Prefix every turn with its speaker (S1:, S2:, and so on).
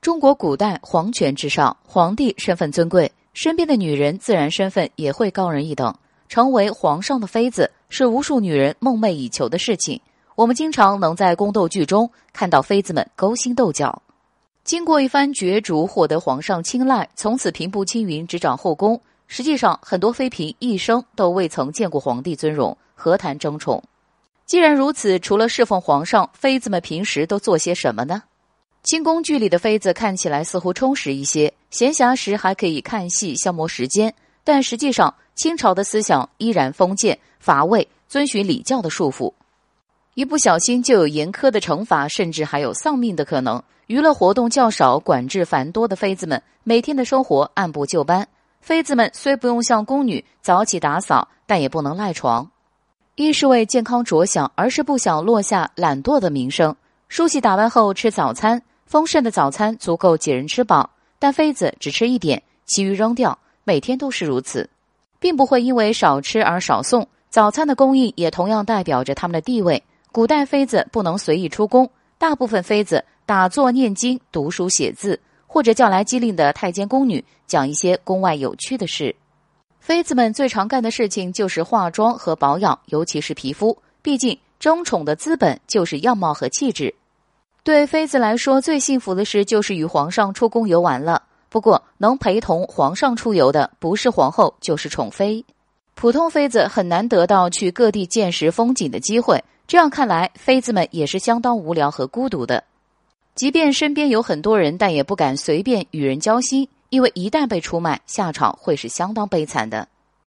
S1: 中国古代皇权至上，皇帝身份尊贵，身边的女人自然身份也会高人一等。成为皇上的妃子是无数女人梦寐以求的事情。我们经常能在宫斗剧中看到妃子们勾心斗角，经过一番角逐，获得皇上青睐，从此平步青云，执掌后宫。实际上，很多妃嫔一生都未曾见过皇帝尊容，何谈争宠？既然如此，除了侍奉皇上，妃子们平时都做些什么呢？清宫剧里的妃子看起来似乎充实一些，闲暇时还可以看戏消磨时间。但实际上，清朝的思想依然封建乏味，遵循礼教的束缚，一不小心就有严苛的惩罚，甚至还有丧命的可能。娱乐活动较少、管制繁多的妃子们，每天的生活按部就班。妃子们虽不用像宫女早起打扫，但也不能赖床。一是为健康着想，二是不想落下懒惰的名声。梳洗打扮后吃早餐。丰盛的早餐足够几人吃饱，但妃子只吃一点，其余扔掉。每天都是如此，并不会因为少吃而少送。早餐的供应也同样代表着他们的地位。古代妃子不能随意出宫，大部分妃子打坐念经、读书写字，或者叫来机灵的太监宫女讲一些宫外有趣的事。妃子们最常干的事情就是化妆和保养，尤其是皮肤。毕竟争宠的资本就是样貌和气质。对妃子来说，最幸福的事就是与皇上出宫游玩了。不过，能陪同皇上出游的不是皇后，就是宠妃。普通妃子很难得到去各地见识风景的机会。这样看来，妃子们也是相当无聊和孤独的。即便身边有很多人，但也不敢随便与人交心，因为一旦被出卖，下场会是相当悲惨的。